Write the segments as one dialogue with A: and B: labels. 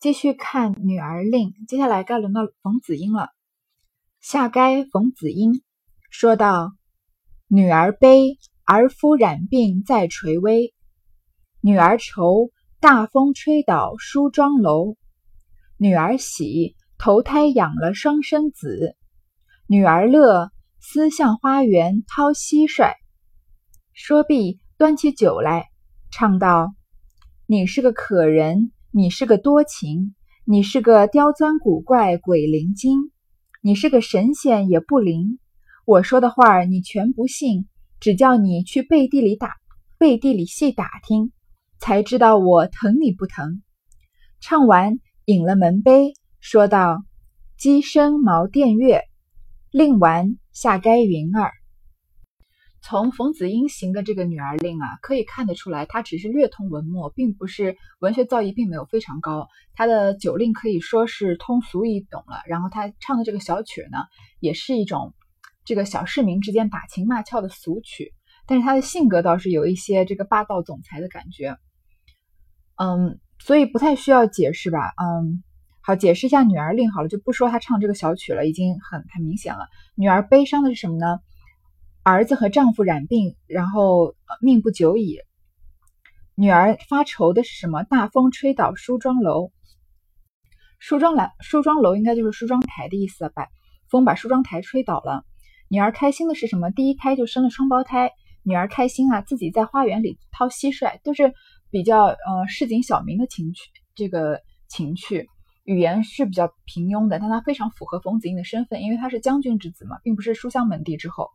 A: 继续看《女儿令》，接下来该轮到冯子英了。下该冯子英说道：“女儿悲，儿夫染病在垂危；女儿愁，大风吹倒梳妆楼；女儿喜，投胎养了双生子；女儿乐，思向花园掏蟋蟀。”说毕，端起酒来，唱道：“你是个可人，你是个多情，你是个刁钻古怪鬼灵精，你是个神仙也不灵。我说的话你全不信，只叫你去背地里打背地里细打听，才知道我疼你不疼。”唱完，饮了门杯，说道：“鸡声茅店月。”令完，下该云儿。从冯子英行的这个《女儿令》啊，可以看得出来，他只是略通文墨，并不是文学造诣并没有非常高。他的酒令可以说是通俗易懂了，然后他唱的这个小曲呢，也是一种这个小市民之间打情骂俏的俗曲。但是他的性格倒是有一些这个霸道总裁的感觉，嗯，所以不太需要解释吧？嗯，好，解释一下《女儿令》好了，就不说他唱这个小曲了，已经很很明显了。女儿悲伤的是什么呢？儿子和丈夫染病，然后命不久矣。女儿发愁的是什么？大风吹倒梳妆楼。梳妆来，梳妆楼应该就是梳妆台的意思吧？风把梳妆台吹倒了。女儿开心的是什么？第一胎就生了双胞胎。女儿开心啊，自己在花园里掏蟋蟀，都是比较呃市井小民的情趣。这个情趣语言是比较平庸的，但它非常符合冯子英的身份，因为他是将军之子嘛，并不是书香门第之后。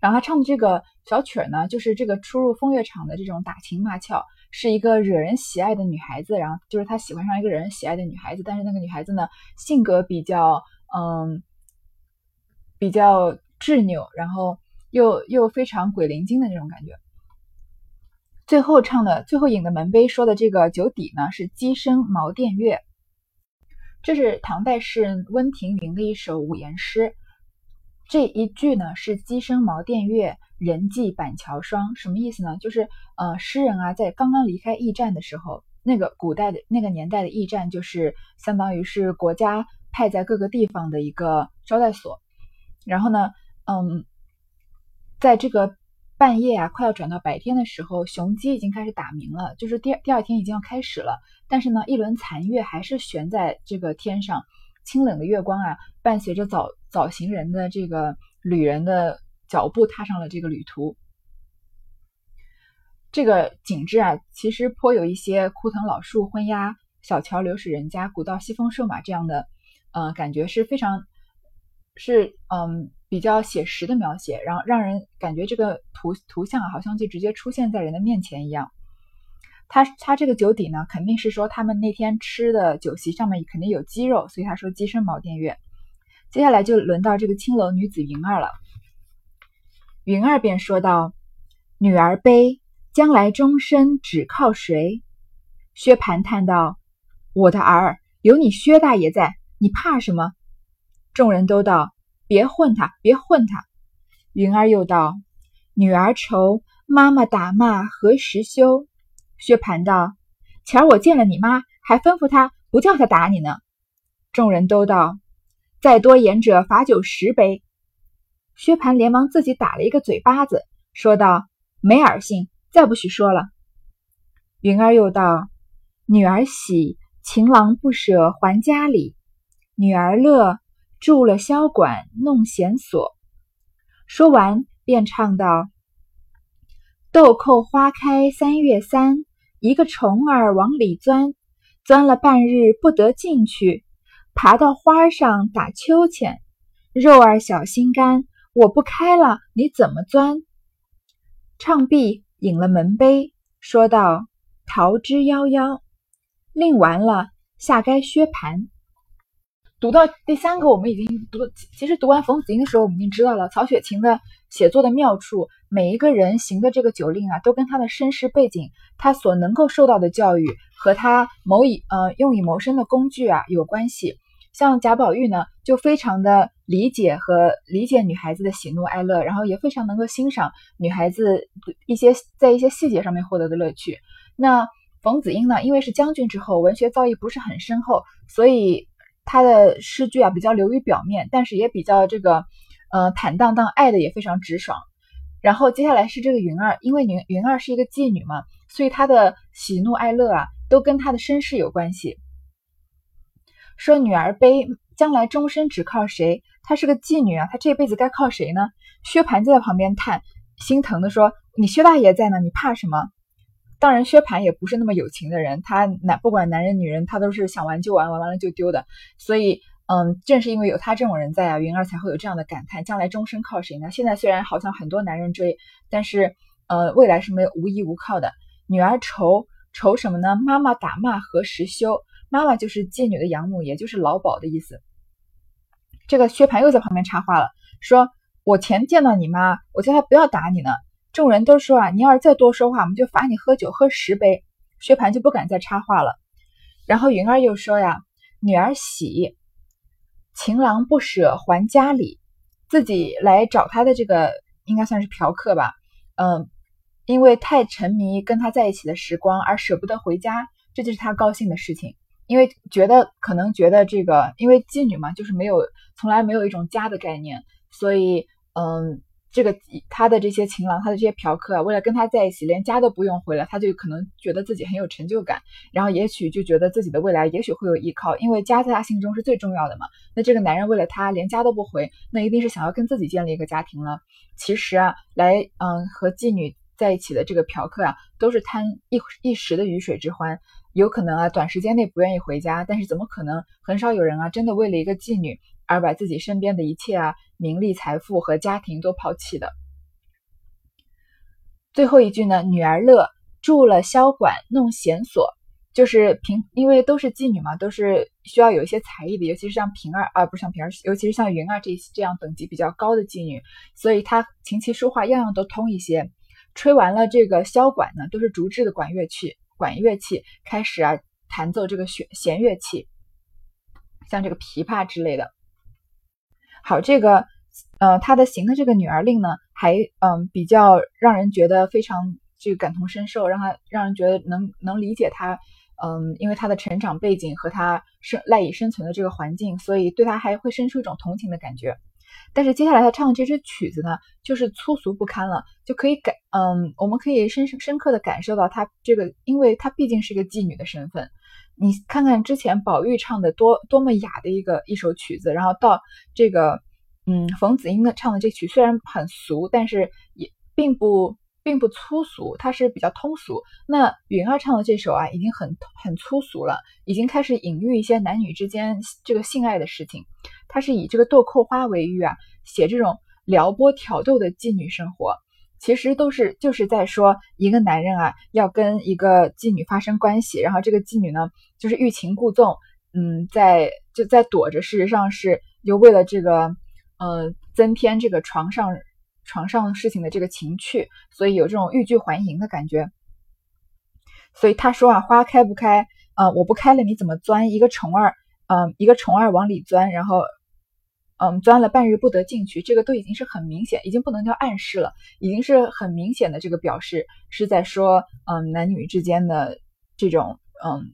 A: 然后他唱的这个小曲儿呢，就是这个出入风月场的这种打情骂俏，是一个惹人喜爱的女孩子。然后就是他喜欢上一个惹人喜爱的女孩子，但是那个女孩子呢，性格比较嗯比较执拗，然后又又非常鬼灵精的那种感觉。最后唱的最后饮的门杯说的这个酒底呢，是鸡声茅店月，这是唐代诗人温庭筠的一首五言诗。这一句呢是“鸡声茅店月，人迹板桥霜”，什么意思呢？就是呃，诗人啊在刚刚离开驿站的时候，那个古代的那个年代的驿站就是相当于是国家派在各个地方的一个招待所。然后呢，嗯，在这个半夜啊快要转到白天的时候，雄鸡已经开始打鸣了，就是第第二天已经要开始了。但是呢，一轮残月还是悬在这个天上，清冷的月光啊，伴随着早。早行人的这个旅人的脚步踏上了这个旅途，这个景致啊，其实颇有一些枯藤老树昏鸦、小桥流水人家、古道西风瘦马这样的，呃，感觉是非常是嗯比较写实的描写，然后让人感觉这个图图像啊好像就直接出现在人的面前一样。他他这个酒底呢，肯定是说他们那天吃的酒席上面肯定有鸡肉，所以他说鸡声茅店月。接下来就轮到这个青楼女子云儿了。云儿便说道：“女儿悲，将来终身只靠谁？”薛蟠叹道：“我的儿有你薛大爷在，你怕什么？”众人都道：“别混他，别混他。”云儿又道：“女儿愁，妈妈打骂何时休？”薛蟠道：“前儿我见了你妈，还吩咐她不叫她打你呢。”众人都道。再多言者，罚酒十杯。薛蟠连忙自己打了一个嘴巴子，说道：“没耳性，再不许说了。”云儿又道：“女儿喜，情郎不舍还家里；女儿乐，住了箫管弄弦索。”说完，便唱道：“豆蔻花开三月三，一个虫儿往里钻，钻了半日不得进去。”爬到花上打秋千，肉儿小心肝，我不开了，你怎么钻？唱毕，引了门杯，说道：“桃之夭夭。”令完了，下该薛蟠。读到第三个，我们已经读，其实读完冯子英的时候，我们已经知道了曹雪芹的写作的妙处。每一个人行的这个酒令啊，都跟他的身世背景、他所能够受到的教育和他谋以呃用以谋生的工具啊有关系。像贾宝玉呢，就非常的理解和理解女孩子的喜怒哀乐，然后也非常能够欣赏女孩子一些在一些细节上面获得的乐趣。那冯子英呢，因为是将军之后，文学造诣不是很深厚，所以他的诗句啊比较流于表面，但是也比较这个，呃，坦荡荡，爱的也非常直爽。然后接下来是这个云儿，因为云云儿是一个妓女嘛，所以她的喜怒哀乐啊，都跟她的身世有关系。说女儿悲，将来终身只靠谁？她是个妓女啊，她这辈子该靠谁呢？薛蟠就在旁边叹，心疼的说：“你薛大爷在呢，你怕什么？”当然，薛蟠也不是那么有情的人，他男不管男人女人，他都是想玩就玩，玩完了就丢的。所以，嗯，正是因为有他这种人在啊，云儿才会有这样的感叹：将来终身靠谁呢？现在虽然好像很多男人追，但是，呃，未来是没有无依无靠的。女儿愁愁什么呢？妈妈打骂何时休？妈妈就是妓女的养母，也就是老鸨的意思。这个薛蟠又在旁边插话了，说：“我前见到你妈，我叫她不要打你呢。众人都说啊，你要是再多说话，我们就罚你喝酒喝十杯。”薛蟠就不敢再插话了。然后云儿又说呀：“女儿喜，情郎不舍还家里，自己来找他的这个应该算是嫖客吧？嗯，因为太沉迷跟他在一起的时光而舍不得回家，这就是他高兴的事情。”因为觉得可能觉得这个，因为妓女嘛，就是没有从来没有一种家的概念，所以嗯，这个他的这些情郎，他的这些嫖客啊，为了跟他在一起，连家都不用回了，他就可能觉得自己很有成就感，然后也许就觉得自己的未来也许会有依靠，因为家在他心中是最重要的嘛。那这个男人为了他连家都不回，那一定是想要跟自己建立一个家庭了。其实啊，来嗯和妓女在一起的这个嫖客啊，都是贪一一时的鱼水之欢。有可能啊，短时间内不愿意回家，但是怎么可能？很少有人啊，真的为了一个妓女而把自己身边的一切啊，名利、财富和家庭都抛弃的。最后一句呢，女儿乐，住了箫管，弄弦索，就是平，因为都是妓女嘛，都是需要有一些才艺的，尤其是像平儿啊，不是像平儿，尤其是像云儿这这样等级比较高的妓女，所以她琴棋书画样样都通一些。吹完了这个箫管呢，都是竹制的管乐器。管乐器开始啊，弹奏这个弦弦乐器，像这个琵琶之类的。好，这个呃，他的行的这个女儿令呢，还嗯比较让人觉得非常这个感同身受，让他让人觉得能能理解他，嗯，因为他的成长背景和他生赖以生存的这个环境，所以对他还会生出一种同情的感觉。但是接下来他唱的这支曲子呢，就是粗俗不堪了，就可以感，嗯，我们可以深深刻的感受到他这个，因为他毕竟是个妓女的身份。你看看之前宝玉唱的多多么雅的一个一首曲子，然后到这个，嗯，冯子英的唱的这曲虽然很俗，但是也并不并不粗俗，它是比较通俗。那云儿唱的这首啊，已经很很粗俗了，已经开始隐喻一些男女之间这个性爱的事情。他是以这个豆蔻花为喻啊，写这种撩拨挑逗的妓女生活，其实都是就是在说一个男人啊要跟一个妓女发生关系，然后这个妓女呢就是欲擒故纵，嗯，在就在躲着，事实上是就为了这个呃增添这个床上床上事情的这个情趣，所以有这种欲拒还迎的感觉。所以他说啊，花开不开啊，我不开了，你怎么钻？一个虫儿，嗯，一个虫儿往里钻，然后。嗯，钻了半日不得进去，这个都已经是很明显，已经不能叫暗示了，已经是很明显的这个表示是在说，嗯，男女之间的这种嗯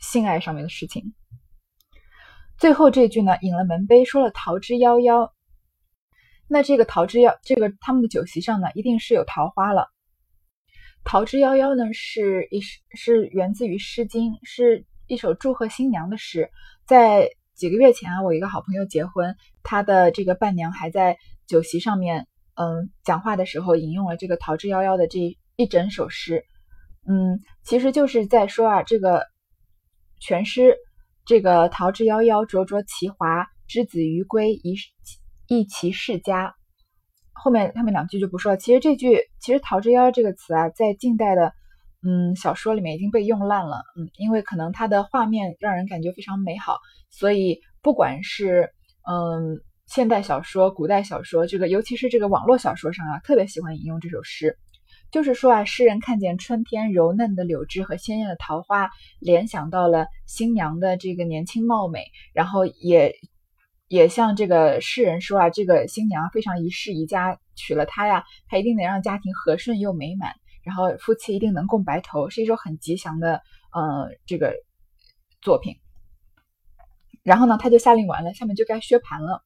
A: 性爱上面的事情。最后这句呢，引了门杯，说了桃之夭夭。那这个桃之夭，这个他们的酒席上呢，一定是有桃花了。桃之夭夭呢，是一是源自于《诗经》，是一首祝贺新娘的诗，在。几个月前啊，我一个好朋友结婚，他的这个伴娘还在酒席上面，嗯，讲话的时候引用了这个“桃之夭夭”的这一整首诗，嗯，其实就是在说啊，这个全诗这个“桃之夭夭，灼灼其华，之子于归，宜宜其世家”，后面他们两句就不说了。其实这句，其实“桃之夭夭”这个词啊，在近代的。嗯，小说里面已经被用烂了。嗯，因为可能它的画面让人感觉非常美好，所以不管是嗯现代小说、古代小说，这个尤其是这个网络小说上啊，特别喜欢引用这首诗。就是说啊，诗人看见春天柔嫩的柳枝和鲜艳的桃花，联想到了新娘的这个年轻貌美，然后也也向这个诗人说啊，这个新娘非常宜适宜家，娶了她呀，她一定能让家庭和顺又美满。然后夫妻一定能共白头，是一首很吉祥的呃这个作品。然后呢，他就下令完了，下面就该削盘了。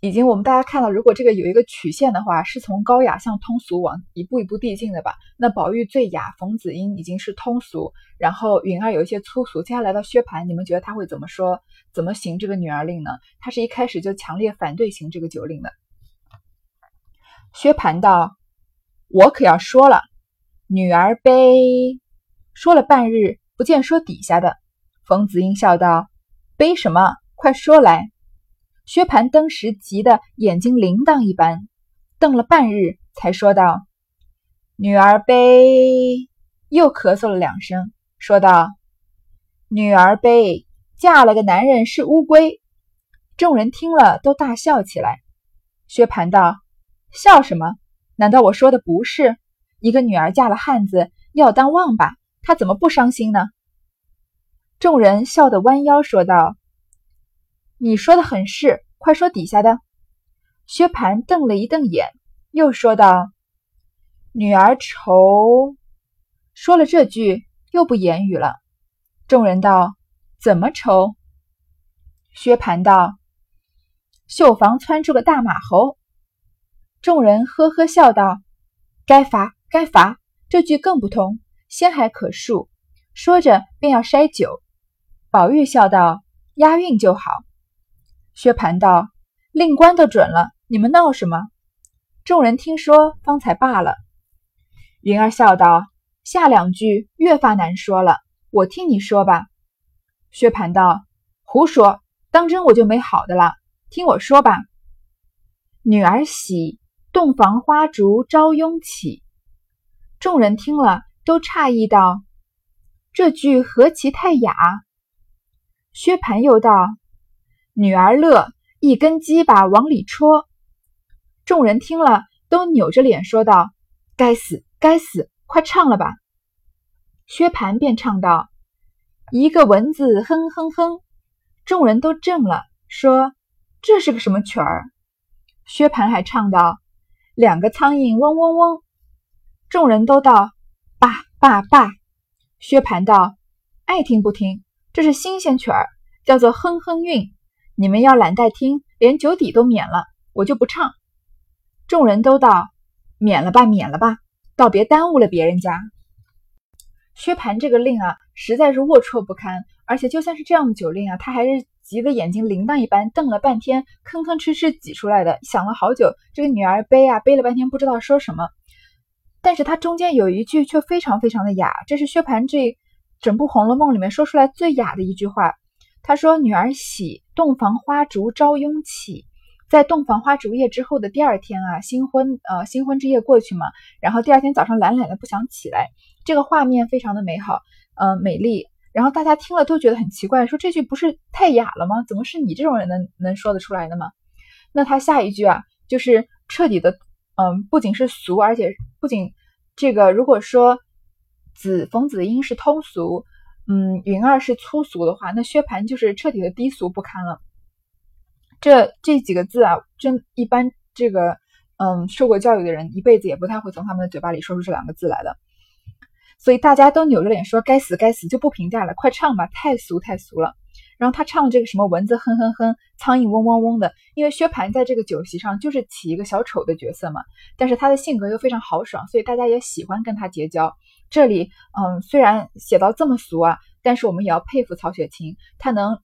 A: 已经我们大家看到，如果这个有一个曲线的话，是从高雅向通俗往一步一步递进的吧？那宝玉最雅，冯子英已经是通俗，然后允儿有一些粗俗。接下来到薛蟠，你们觉得他会怎么说？怎么行这个女儿令呢？他是一开始就强烈反对行这个酒令的。薛蟠道：“我可要说了，女儿悲。”说了半日，不见说底下的。冯子英笑道：“悲什么？快说来。”薛蟠登时急得眼睛铃铛一般，瞪了半日，才说道：“女儿悲。”又咳嗽了两声，说道：“女儿悲，嫁了个男人是乌龟。”众人听了都大笑起来。薛蟠道：“笑什么？难道我说的不是？一个女儿嫁了汉子，要当旺吧？她怎么不伤心呢？”众人笑得弯腰，说道。你说的很是，快说底下的。薛蟠瞪了一瞪眼，又说道：“女儿愁。”说了这句，又不言语了。众人道：“怎么愁？”薛蟠道：“绣房窜出个大马猴。”众人呵呵笑道：“该罚，该罚。”这句更不通，先还可恕。说着便要筛酒。宝玉笑道：“押韵就好。”薛蟠道：“令官都准了，你们闹什么？”众人听说，方才罢了。云儿笑道：“下两句越发难说了，我听你说吧。”薛蟠道：“胡说，当真我就没好的了。听我说吧。”女儿喜，洞房花烛朝拥起。众人听了，都诧异道：“这句何其太雅！”薛蟠又道。女儿乐，一根鸡巴往里戳。众人听了，都扭着脸说道：“该死，该死！快唱了吧。”薛蟠便唱道：“一个蚊子哼哼哼。”众人都怔了，说：“这是个什么曲儿？”薛蟠还唱道：“两个苍蝇嗡嗡嗡。”众人都道：“罢罢罢！”薛蟠道：“爱听不听，这是新鲜曲儿，叫做哼哼韵。”你们要懒怠听，连酒底都免了，我就不唱。众人都道：“免了吧，免了吧，倒别耽误了别人家。”薛蟠这个令啊，实在是龌龊不堪。而且就算是这样的酒令啊，他还是急得眼睛铃铛一般，瞪了半天，吭吭哧哧挤出来的。想了好久，这个女儿悲啊，悲了半天不知道说什么。但是他中间有一句却非常非常的雅，这是薛蟠这整部《红楼梦》里面说出来最雅的一句话。他说：“女儿喜，洞房花烛朝拥起。”在洞房花烛夜之后的第二天啊，新婚呃新婚之夜过去嘛，然后第二天早上懒懒的不想起来，这个画面非常的美好，呃美丽。然后大家听了都觉得很奇怪，说这句不是太雅了吗？怎么是你这种人能能说得出来的吗？那他下一句啊，就是彻底的，嗯，不仅是俗，而且不仅这个，如果说子冯子英是通俗。嗯，云儿是粗俗的话，那薛蟠就是彻底的低俗不堪了。这这几个字啊，真一般这个嗯受过教育的人一辈子也不太会从他们的嘴巴里说出这两个字来的。所以大家都扭着脸说：“该死，该死！”就不评价了，快唱吧，太俗太俗了。然后他唱这个什么蚊子哼哼哼，苍蝇嗡嗡嗡的，因为薛蟠在这个酒席上就是起一个小丑的角色嘛，但是他的性格又非常豪爽，所以大家也喜欢跟他结交。这里，嗯，虽然写到这么俗啊，但是我们也要佩服曹雪芹，他能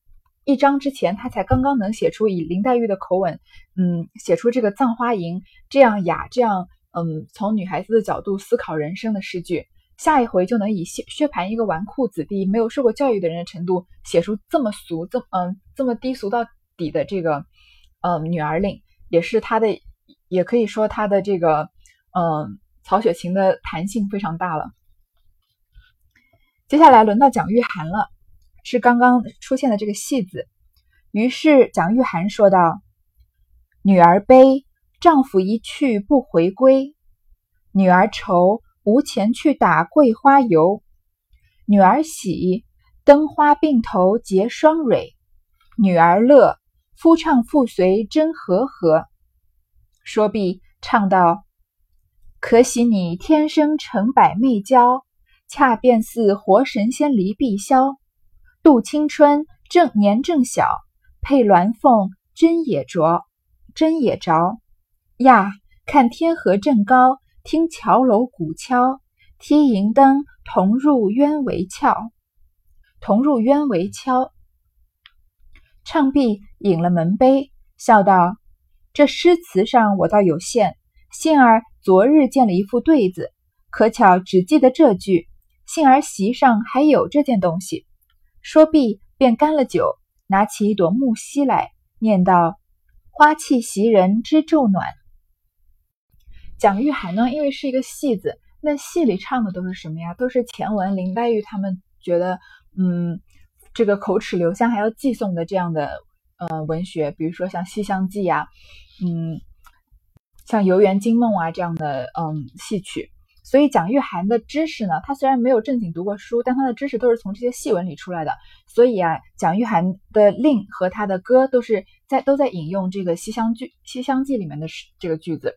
A: 一章之前，他才刚刚能写出以林黛玉的口吻，嗯，写出这个《葬花吟》这样雅，这样，嗯，从女孩子的角度思考人生的诗句，下一回就能以薛薛蟠一个纨绔子弟、没有受过教育的人的程度，写出这么俗、这嗯这么低俗到底的这个，嗯，女儿令，也是他的，也可以说他的这个，嗯，曹雪芹的弹性非常大了。接下来轮到蒋玉菡了，是刚刚出现的这个戏子。于是蒋玉菡说道：“女儿悲，丈夫一去不回归；女儿愁，无钱去打桂花油；女儿喜，灯花并头结双蕊；女儿乐，夫唱妇随真和和。”说毕，唱道：“可喜你天生成百媚娇，恰便似活神仙离碧霄。度青春正年正小，配鸾凤真也着，真也着呀！看天河正高，听桥楼鼓敲，踢银灯同入鸢围翘，同入鸢围敲。唱毕，饮了门杯，笑道：“这诗词上我倒有限，幸而昨日见了一副对子，可巧只记得这句。幸而席上还有这件东西。”说毕，便干了酒，拿起一朵木樨来，念道：“花气袭人知昼暖。”蒋玉菡呢，因为是一个戏子，那戏里唱的都是什么呀？都是前文林黛玉他们觉得，嗯，这个口齿留香还要寄送的这样的呃文学，比如说像《西厢记》呀，嗯，像《游园惊梦》啊这样的嗯戏曲。所以蒋玉菡的知识呢，他虽然没有正经读过书，但他的知识都是从这些戏文里出来的。所以啊，蒋玉菡的令和他的歌都是在都在引用这个《西厢剧》《西厢记》里面的这个句子，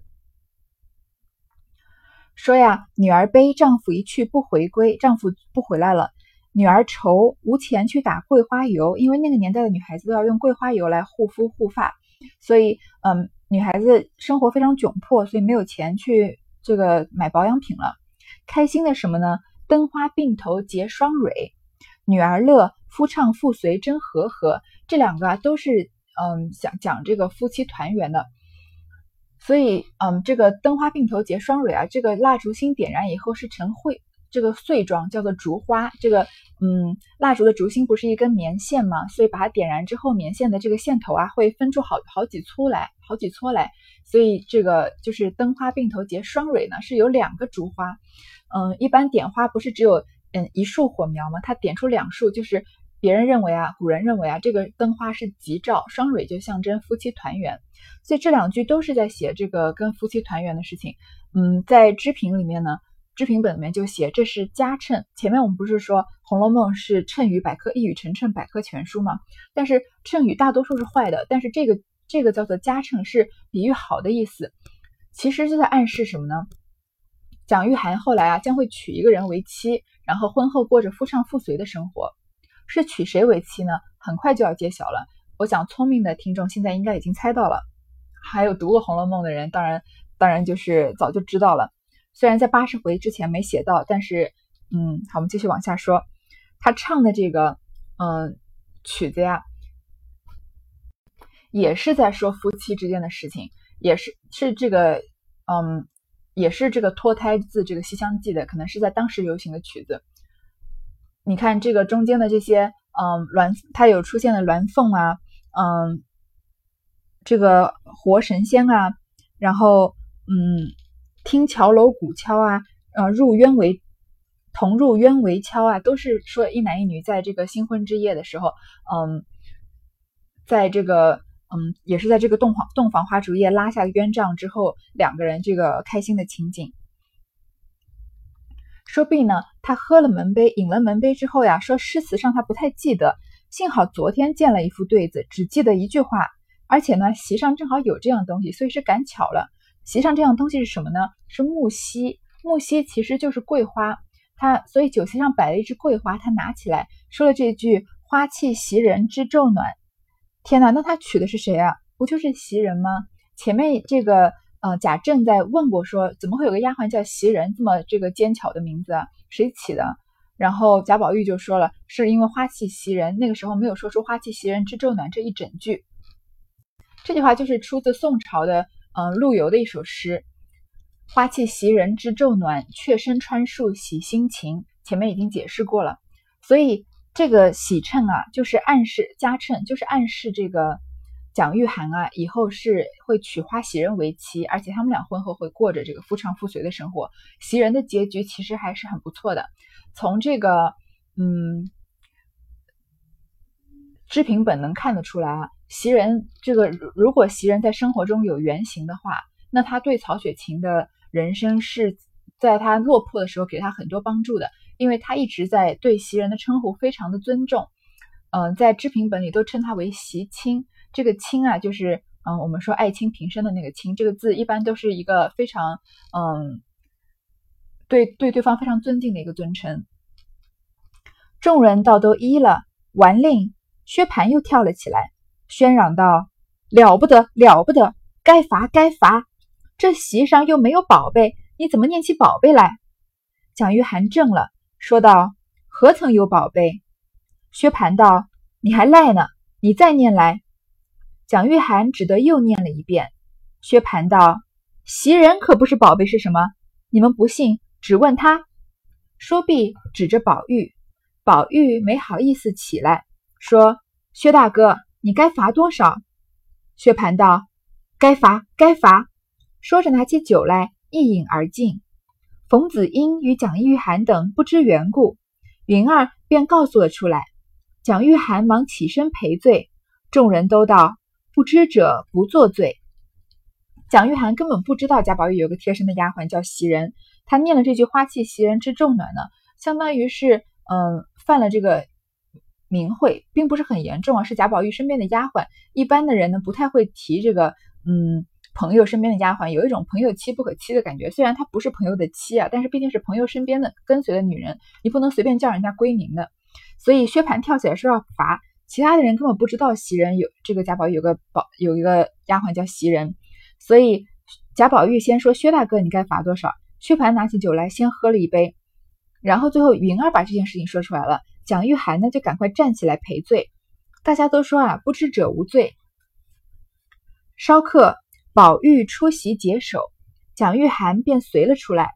A: 说呀，女儿悲，丈夫一去不回归，丈夫不回来了，女儿愁，无钱去打桂花油，因为那个年代的女孩子都要用桂花油来护肤护发，所以嗯，女孩子生活非常窘迫，所以没有钱去。这个买保养品了，开心的什么呢？灯花并头结双蕊，女儿乐，夫唱妇随真和和。这两个啊都是嗯讲讲这个夫妻团圆的。所以嗯这个灯花并头结双蕊啊，这个蜡烛芯点燃以后是成穗，这个穗状叫做烛花。这个嗯蜡烛的烛芯不是一根棉线吗？所以把它点燃之后，棉线的这个线头啊会分出好好几撮来，好几撮来。所以这个就是灯花并头结双蕊呢，是有两个烛花。嗯，一般点花不是只有嗯一束火苗吗？它点出两束，就是别人认为啊，古人认为啊，这个灯花是吉兆，双蕊就象征夫妻团圆。所以这两句都是在写这个跟夫妻团圆的事情。嗯，在支评里面呢，支评本里面就写这是佳称。前面我们不是说《红楼梦》是谶语百科、一语成谶百科全书吗？但是谶语大多数是坏的，但是这个。这个叫做加称，是比喻好的意思。其实就在暗示什么呢？蒋玉菡后来啊将会娶一个人为妻，然后婚后过着夫唱妇随的生活。是娶谁为妻呢？很快就要揭晓了。我想聪明的听众现在应该已经猜到了，还有读过《红楼梦》的人，当然当然就是早就知道了。虽然在八十回之前没写到，但是嗯，好，我们继续往下说。他唱的这个嗯曲子呀。也是在说夫妻之间的事情，也是是这个，嗯，也是这个脱胎自这个《西厢记》的，可能是在当时流行的曲子。你看这个中间的这些，嗯，鸾，它有出现的鸾凤啊，嗯，这个活神仙啊，然后，嗯，听桥楼鼓敲啊，呃，入渊为，同入渊为敲啊，都是说一男一女在这个新婚之夜的时候，嗯，在这个。嗯，也是在这个洞房洞房花烛夜拉下冤帐之后，两个人这个开心的情景。说毕呢，他喝了门杯，饮了门杯之后呀，说诗词上他不太记得，幸好昨天见了一副对子，只记得一句话，而且呢，席上正好有这样东西，所以是赶巧了。席上这样东西是什么呢？是木樨，木樨其实就是桂花，他所以酒席上摆了一支桂花，他拿起来说了这句“花气袭人知昼暖”。天哪，那他娶的是谁啊？不就是袭人吗？前面这个呃贾政在问过，说怎么会有个丫鬟叫袭人这么这个尖巧的名字啊？谁起的？然后贾宝玉就说了，是因为花气袭人，那个时候没有说出花气袭人之昼暖这一整句。这句话就是出自宋朝的嗯陆游的一首诗，花气袭人知昼暖，雀声穿树喜心情。前面已经解释过了，所以。这个喜称啊，就是暗示加称，就是暗示这个蒋玉菡啊，以后是会娶花袭人为妻，而且他们俩婚后会过着这个夫唱妇随的生活。袭人的结局其实还是很不错的。从这个嗯知评本能看得出来啊，袭人这个如果袭人在生活中有原型的话，那他对曹雪芹的人生是在他落魄的时候给他很多帮助的。因为他一直在对袭人的称呼非常的尊重，嗯，在知评本里都称他为袭卿。这个卿啊，就是嗯，我们说爱卿平生的那个卿。这个字一般都是一个非常嗯对对对方非常尊敬的一个尊称。众人倒都依了，完令，薛蟠又跳了起来，喧嚷道：“了不得，了不得！该罚，该罚！这席上又没有宝贝，你怎么念起宝贝来？”蒋玉菡怔了，说道：“何曾有宝贝？”薛蟠道：“你还赖呢，你再念来。”蒋玉菡只得又念了一遍。薛蟠道：“袭人可不是宝贝是什么？你们不信，只问他。”说毕，指着宝玉。宝玉没好意思起来，说：“薛大哥，你该罚多少？”薛蟠道：“该罚，该罚。”说着拿起酒来一饮而尽。冯子英与蒋玉菡等不知缘故，云儿便告诉了出来。蒋玉菡忙起身赔罪，众人都道：“不知者不作罪。”蒋玉菡根本不知道贾宝玉有个贴身的丫鬟叫袭人，他念了这句“花气袭人之重暖”呢，相当于是嗯。犯了这个名讳，并不是很严重啊，是贾宝玉身边的丫鬟。一般的人呢，不太会提这个，嗯，朋友身边的丫鬟，有一种朋友妻不可欺的感觉。虽然她不是朋友的妻啊，但是毕竟是朋友身边的跟随的女人，你不能随便叫人家闺名的。所以薛蟠跳起来说要罚，其他的人根本不知道袭人有这个贾宝玉有个宝有一个丫鬟叫袭人，所以贾宝玉先说薛大哥，你该罚多少？薛蟠拿起酒来先喝了一杯。然后最后云儿把这件事情说出来了，蒋玉菡呢就赶快站起来赔罪。大家都说啊，不知者无罪。稍刻，宝玉出席解手，蒋玉菡便随了出来。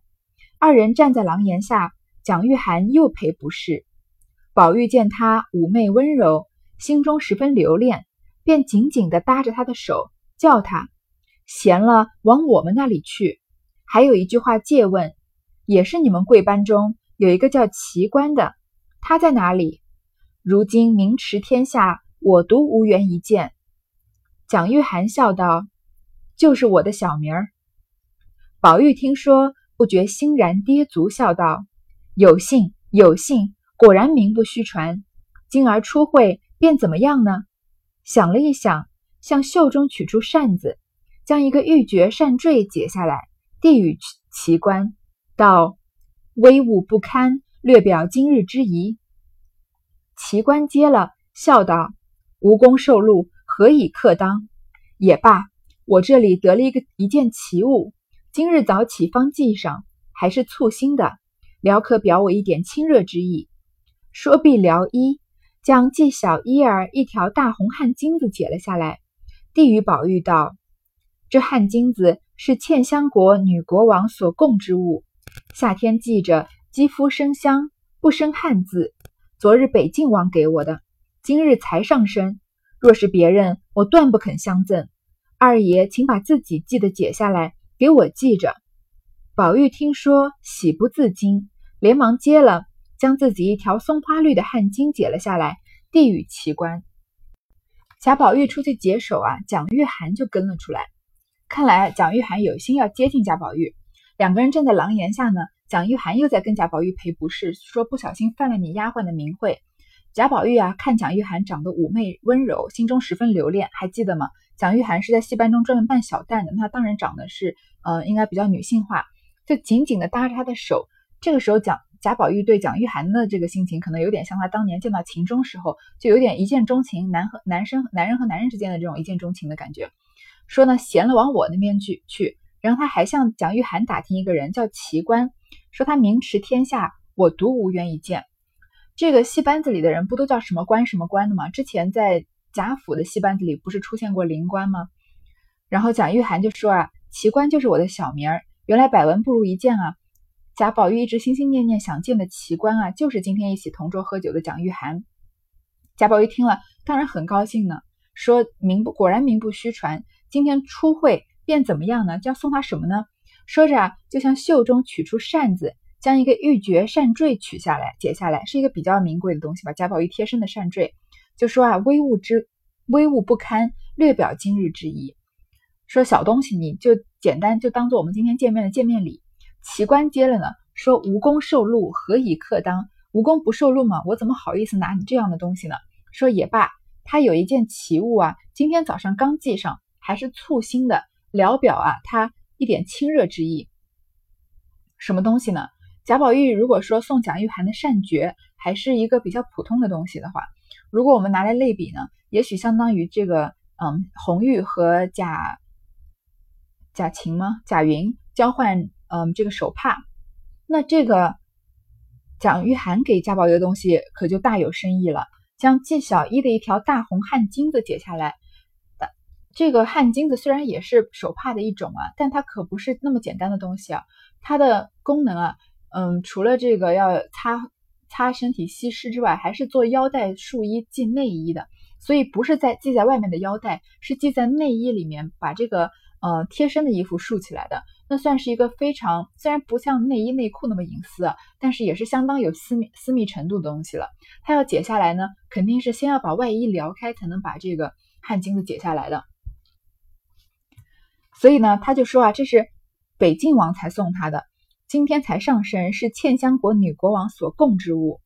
A: 二人站在廊檐下，蒋玉菡又赔不是。宝玉见他妩媚温柔，心中十分留恋，便紧紧地搭着他的手，叫他闲了往我们那里去。还有一句话借问，也是你们贵班中。有一个叫奇观的，他在哪里？如今名驰天下，我独无缘一见。蒋玉菡笑道：“就是我的小名儿。”宝玉听说，不觉欣然跌足，笑道：“有幸，有幸，果然名不虚传。今儿初会，便怎么样呢？”想了一想，向袖中取出扇子，将一个玉珏扇坠解下来，递与奇观，道。威武不堪，略表今日之宜。奇观接了，笑道：“无功受禄，何以克当？也罢，我这里得了一个一件奇物，今日早起方系上，还是簇新的，聊可表我一点亲热之意。”说毕，撩衣，将系小衣儿一条大红汗巾子解了下来，递与宝玉道：“这汗巾子是茜香国女国王所供之物。”夏天系着，肌肤生香，不生汗渍。昨日北静王给我的，今日才上身。若是别人，我断不肯相赠。二爷，请把自己系的解下来，给我系着。宝玉听说，喜不自禁，连忙接了，将自己一条松花绿的汗巾解了下来，递与奇观。贾宝玉出去解手啊，蒋玉菡就跟了出来。看来蒋玉菡有心要接近贾宝玉。两个人站在廊檐下呢，蒋玉菡又在跟贾宝玉赔不是，说不小心犯了你丫鬟的名讳。贾宝玉啊，看蒋玉菡长得妩媚温柔，心中十分留恋，还记得吗？蒋玉菡是在戏班中专门扮小旦的，那当然长得是呃，应该比较女性化，就紧紧的搭着他的手。这个时候，蒋贾宝玉对蒋玉菡的这个心情，可能有点像他当年见到秦钟时候，就有点一见钟情，男和男生，男人和男人之间的这种一见钟情的感觉。说呢，闲了往我那边去去。然后他还向蒋玉菡打听一个人叫奇观，说他名驰天下，我独无缘一见。这个戏班子里的人不都叫什么官什么官的吗？之前在贾府的戏班子里不是出现过灵官吗？然后蒋玉菡就说啊，奇观就是我的小名儿。原来百闻不如一见啊。贾宝玉一直心心念念想见的奇观啊，就是今天一起同桌喝酒的蒋玉菡。贾宝玉听了当然很高兴呢，说名不果然名不虚传，今天初会。便怎么样呢？要送他什么呢？说着啊，就向袖中取出扇子，将一个玉珏扇坠取下来，解下来，是一个比较名贵的东西吧，贾宝玉贴身的扇坠。就说啊，微物之微物不堪，略表今日之意。说小东西，你就简单就当做我们今天见面的见面礼。奇观接了呢，说无功受禄，何以克当？无功不受禄嘛，我怎么好意思拿你这样的东西呢？说也罢，他有一件奇物啊，今天早上刚系上，还是簇新的。聊表啊，他一点亲热之意，什么东西呢？贾宝玉如果说送蒋玉菡的扇诀还是一个比较普通的东西的话，如果我们拿来类比呢，也许相当于这个，嗯，红玉和贾贾琴吗？贾云交换，嗯，这个手帕，那这个蒋玉菡给贾宝玉的东西可就大有深意了，将纪晓一的一条大红汗巾子解下来。这个汗巾子虽然也是手帕的一种啊，但它可不是那么简单的东西啊。它的功能啊，嗯，除了这个要擦擦身体吸湿之外，还是做腰带束衣系内衣的。所以不是在系在外面的腰带，是系在内衣里面，把这个呃贴身的衣服束起来的。那算是一个非常虽然不像内衣内裤那么隐私啊，但是也是相当有私密私密程度的东西了。它要解下来呢，肯定是先要把外衣撩开，才能把这个汗巾子解下来的。所以呢，他就说啊，这是北晋王才送他的，今天才上身，是茜香国女国王所供之物。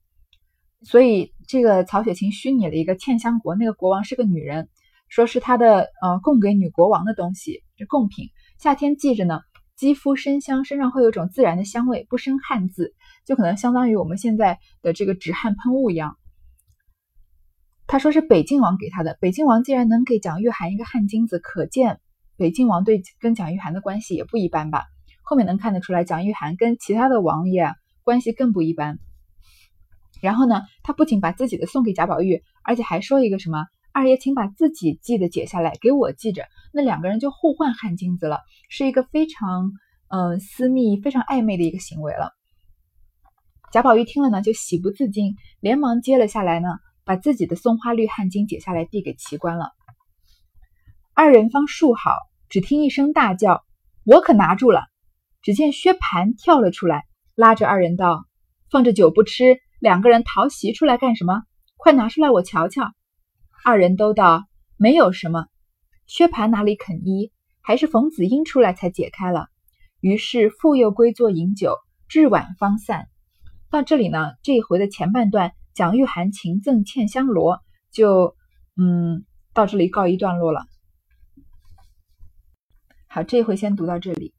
A: 所以这个曹雪芹虚拟了一个茜香国，那个国王是个女人，说是他的呃供给女国王的东西，是贡品。夏天系着呢，肌肤生香，身上会有一种自然的香味，不生汗渍，就可能相当于我们现在的这个止汗喷雾一样。他说是北晋王给他的，北晋王既然能给蒋玉菡一个汗巾子，可见。北晋王对跟蒋玉菡的关系也不一般吧？后面能看得出来，蒋玉菡跟其他的王爷关系更不一般。然后呢，他不仅把自己的送给贾宝玉，而且还说一个什么：“二爷，请把自己系的解下来给我系着。”那两个人就互换汗巾子了，是一个非常嗯私密、非常暧昧的一个行为了。贾宝玉听了呢，就喜不自禁，连忙接了下来呢，把自己的松花绿汗巾解下来递给奇观了。二人方束好，只听一声大叫：“我可拿住了！”只见薛蟠跳了出来，拉着二人道：“放着酒不吃，两个人逃席出来干什么？快拿出来我瞧瞧。”二人都道：“没有什么。”薛蟠哪里肯依，还是冯子英出来才解开了。于是复又归坐饮酒，至晚方散。到这里呢，这一回的前半段，蒋玉菡情赠茜香罗，就嗯到这里告一段落了。好，这回先读到这里。